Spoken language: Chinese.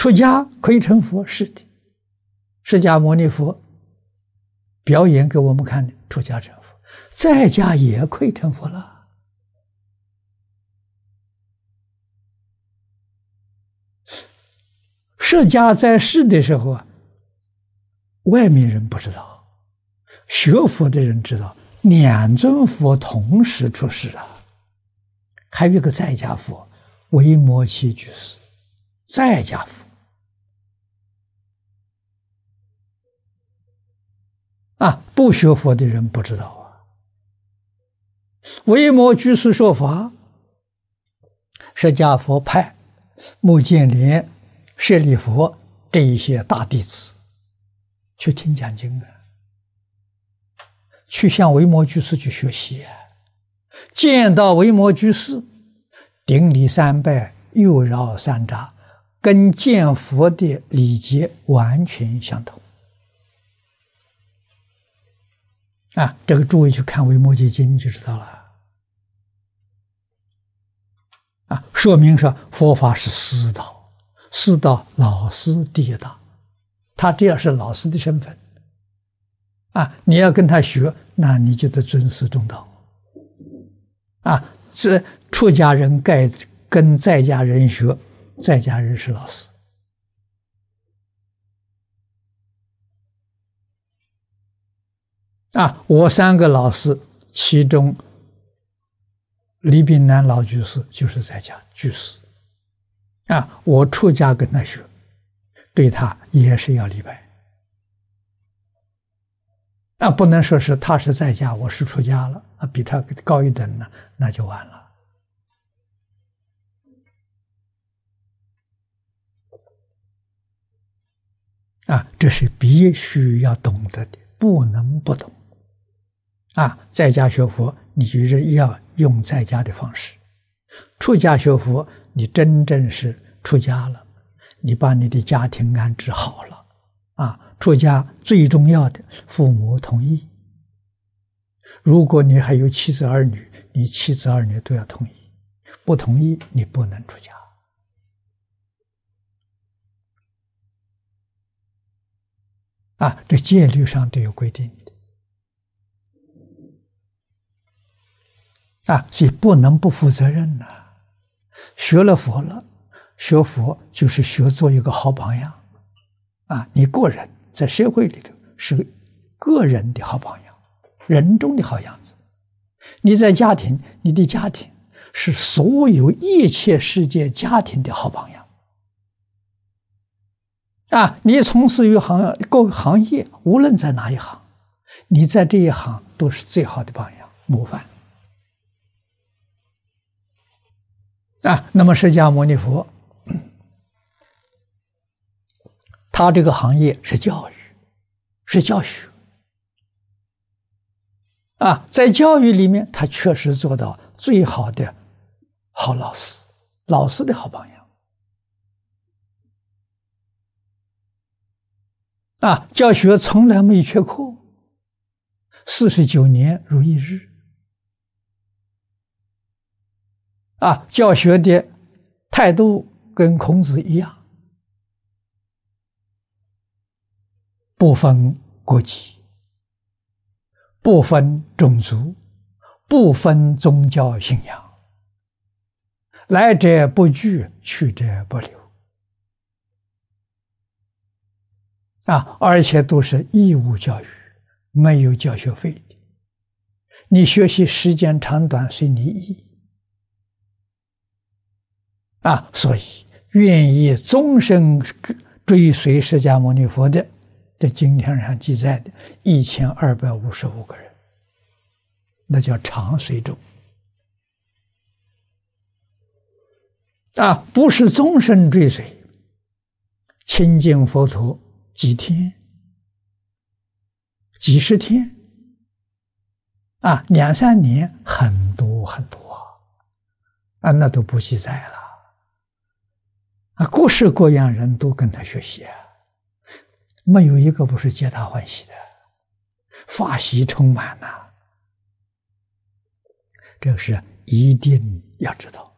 出家可以成佛，是的。释迦牟尼佛表演给我们看的，出家成佛，在家也可以成佛了。释迦在世的时候啊，外面人不知道，学佛的人知道，两尊佛同时出世啊。还有一个在家佛，维摩诘居士，在家佛。啊，不学佛的人不知道啊。维摩居士说法，释迦佛派目犍连、舍利弗这一些大弟子去听讲经啊，去向维摩居士去学习啊。见到维摩居士，顶礼三拜，又绕三匝，跟见佛的礼节完全相同。啊，这个诸位去看《维摩诘经》就知道了。啊，说明说佛法是师道，师道老师第一大，他这样是老师的身份。啊，你要跟他学，那你就得尊师重道。啊，这出家人该跟在家人学，在家人是老师。啊，我三个老师，其中李炳南老居士就是在家居士。啊，我出家跟他学，对他也是要礼拜。啊，不能说是他是在家，我是出家了啊，比他高一等呢，那就完了。啊，这是必须要懂得的，不能不懂。啊，在家学佛，你就是要用在家的方式；出家学佛，你真正是出家了，你把你的家庭安置好了。啊，出家最重要的，父母同意。如果你还有妻子儿女，你妻子儿女都要同意，不同意你不能出家。啊，这戒律上都有规定的。啊，所以不能不负责任呐！学了佛了，学佛就是学做一个好榜样。啊，你个人在社会里头是个人的好榜样，人中的好样子；你在家庭，你的家庭是所有一切世界家庭的好榜样。啊，你从事于行各行业，无论在哪一行，你在这一行都是最好的榜样模范。啊，那么释迦牟尼佛，他这个行业是教育，是教学。啊，在教育里面，他确实做到最好的好老师，老师的好榜样。啊，教学从来没缺课，四十九年如一日。啊，教学的态度跟孔子一样，不分国籍，不分种族，不分宗教信仰，来者不拒，去者不留。啊，而且都是义务教育，没有教学费的。你学习时间长短随你意。啊，所以愿意终身追随释迦牟尼佛的，在经典上记载的一千二百五十五个人，那叫长随众。啊，不是终身追随，亲近佛陀几天、几十天，啊，两三年，很多很多，啊，那都不记载了。啊，各式各样人都跟他学习啊，没有一个不是皆大欢喜的，法喜充满呐。这个是一定要知道。